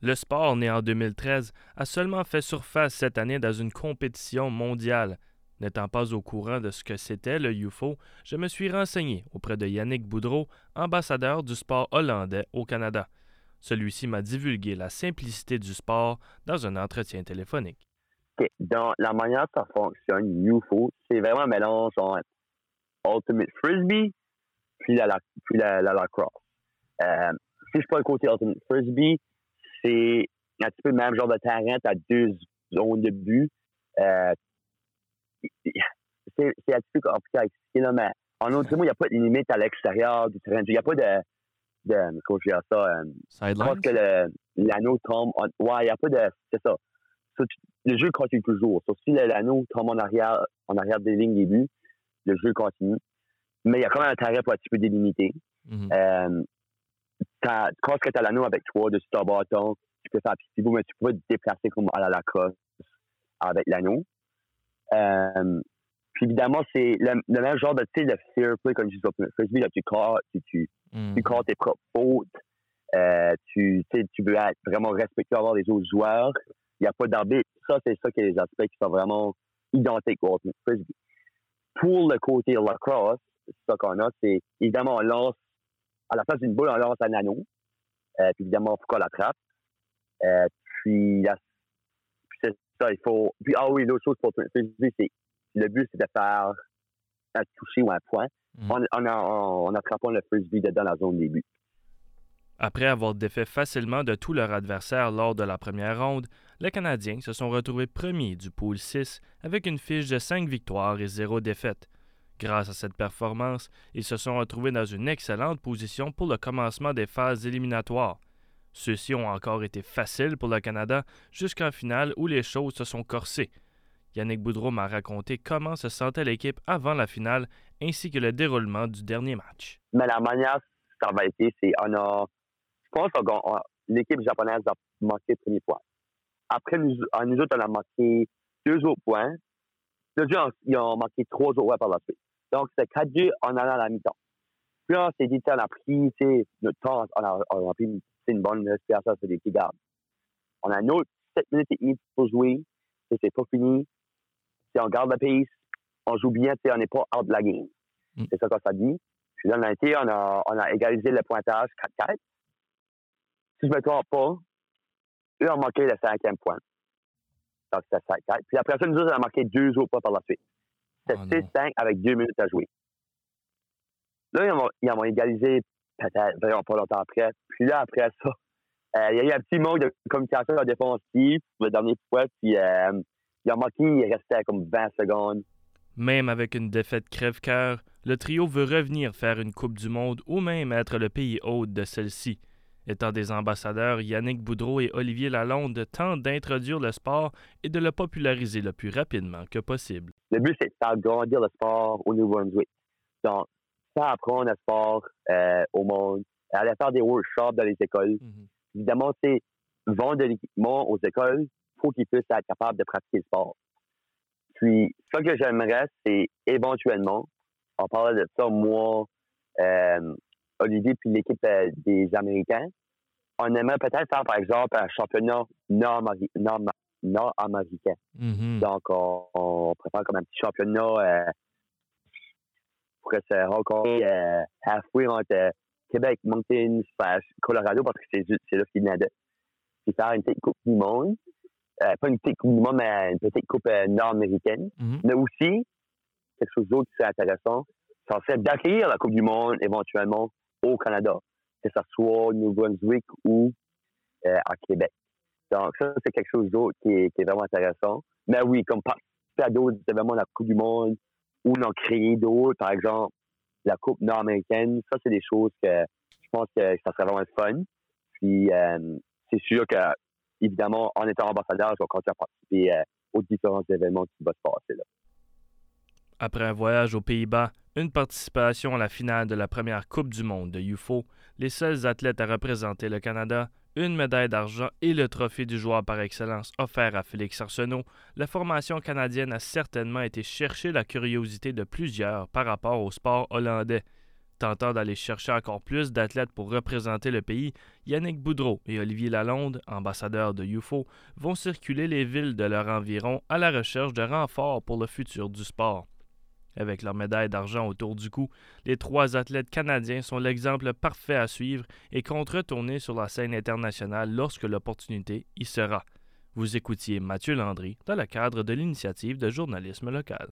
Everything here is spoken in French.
Le sport, né en 2013, a seulement fait surface cette année dans une compétition mondiale. N'étant pas au courant de ce que c'était le UFO, je me suis renseigné auprès de Yannick Boudreau, ambassadeur du sport hollandais au Canada. Celui-ci m'a divulgué la simplicité du sport dans un entretien téléphonique. Dans la manière dont ça fonctionne, UFO, c'est vraiment un mélange entre Ultimate Frisbee puis la, lacrosse. Euh, si je prends le côté Ultimate Frisbee, c'est un petit peu le même genre de terrain, tu as deux zones de but. Euh, c'est un petit peu compliqué à expliquer, là, mais en autre mot, il n'y a pas de limite à l'extérieur du terrain. Il n'y a pas de, de comment je dire ça, euh, que l'anneau tombe, ouais, il n'y a pas de, c'est ça. le jeu continue toujours. Sauf si l'anneau tombe en arrière, en arrière des lignes début, le jeu continue. Mais il y a quand même un terrain pour un petit peu délimité. Mm-hmm. euh, tu as l'anneau avec toi de ce bâton, tu peux faire petit bout, mais tu peux te déplacer comme à la Lacoste avec l'anneau. Euh, puis évidemment, c'est le, même genre de, tu sais, de fear play, comme je disais, frisbee, là, tu corps, tu, tu, mm. tu tes propres fautes, euh, tu, tu veux être vraiment respecté avoir les autres joueurs. Il n'y a pas d'arbitre. Ça, c'est ça qui est les aspects qui sont vraiment identiques au frisbee. Pour le côté lacrosse, ce qu'on a, c'est évidemment, on lance à la place d'une boule, on lance un anneau. Euh, puis évidemment, il faut qu'on l'attrape. Euh, puis, c'est ça, il faut. Puis, ah oui, l'autre chose pour c'est le but, c'est de faire un toucher ou un point. Mm. On, on, on, attrapant le frisbee dans la zone début. Après avoir défait facilement de tous leurs adversaires lors de la première ronde, les Canadiens se sont retrouvés premiers du pool 6 avec une fiche de 5 victoires et 0 défaites. Grâce à cette performance, ils se sont retrouvés dans une excellente position pour le commencement des phases éliminatoires. Ceux-ci ont encore été faciles pour le Canada jusqu'en finale où les choses se sont corsées. Yannick Boudreau m'a raconté comment se sentait l'équipe avant la finale ainsi que le déroulement du dernier match. Mais la manière ça va été, c'est on a, je pense que l'équipe japonaise a marqué le premier point. Après, nous, nous autres, on a marqué deux autres points. Les ils ont marqué trois autres points par la suite. Donc, c'est 4-2 en allant à la mi-temps. Puis on s'est dit, on a pris notre temps, on a, on a pris une bonne respiration sur des petits gardes. On a une autre 7 minutes et demie pour jouer. C'est pas fini. Si on garde la piste, on joue bien, on n'est pas out de la game. Mm. C'est ça qu'on s'est dit. Puis là, on a, été, on a, on a égalisé le pointage 4-4. Si je ne me trompe pas, eux ont marqué le cinquième point. Donc, c'était 5-4. Puis après ça, nous autres, on a marqué deux autres points par la suite. C'était 6-5 ah, avec deux minutes à jouer. Là, ils ont, égalisé peut-être vraiment pas longtemps après. Puis là, après ça, euh, il y a eu un petit manque de communication défensive le dernier fois. Puis euh, ils ont marqué, il restait comme 20 secondes. Même avec une défaite crève-cœur, le trio veut revenir faire une Coupe du Monde ou même être le pays hôte de celle-ci. Étant des ambassadeurs, Yannick Boudreau et Olivier Lalonde tentent d'introduire le sport et de le populariser le plus rapidement que possible. Le but, c'est de faire grandir le sport au Nouveau-Brunswick. Donc, faire apprendre le sport euh, au monde, aller faire des workshops dans les écoles. Mhm. Évidemment, c'est vendre de l'équipement aux écoles pour qu'ils puissent être capables de pratiquer le sport. Puis, ce que j'aimerais, c'est éventuellement, on parle de ça, moi, euh, Olivier puis l'équipe euh, des Américains, on aimerait peut-être faire, par exemple, un championnat nord-américain. Mm-hmm. Donc, on, prépare comme un petit championnat euh, pour se rencontrer euh, halfway entre Québec, Mountain, Colorado, parce que c'est là qu'il de. Puis faire une petite Coupe du Monde. pas une petite Coupe du Monde, mais une petite Coupe nord-américaine. Mm-hmm. Mais aussi, quelque chose d'autre qui est intéressant, ça serait d'accueillir la Coupe du Monde éventuellement au Canada, que ce soit au Nouveau-Brunswick ou euh, à Québec. Donc, ça, c'est quelque chose d'autre qui est, vraiment intéressant. Mais oui, comme participer à d'autres événements, la Coupe du Monde, ou en créer d'autres, par exemple, la Coupe nord-américaine, ça, c'est des choses que je pense que ça serait vraiment fun. Puis, euh, c'est sûr que, évidemment, en étant ambassadeur, je vais continuer à participer euh, aux différents événements qui vont se passer là. Après un voyage aux Pays-Bas, une participation à la finale de la première Coupe du monde de UFO, les seuls athlètes à représenter le Canada, une médaille d'argent et le trophée du joueur par excellence offert à Félix Arsenault, la formation canadienne a certainement été chercher la curiosité de plusieurs par rapport au sport hollandais. Tentant d'aller chercher encore plus d'athlètes pour représenter le pays, Yannick Boudreau et Olivier Lalonde, ambassadeurs de UFO, vont circuler les villes de leur environ à la recherche de renforts pour le futur du sport. Avec leur médaille d'argent autour du cou, les trois athlètes canadiens sont l'exemple parfait à suivre et comptent retourner sur la scène internationale lorsque l'opportunité y sera. Vous écoutiez Mathieu Landry dans le cadre de l'initiative de journalisme local.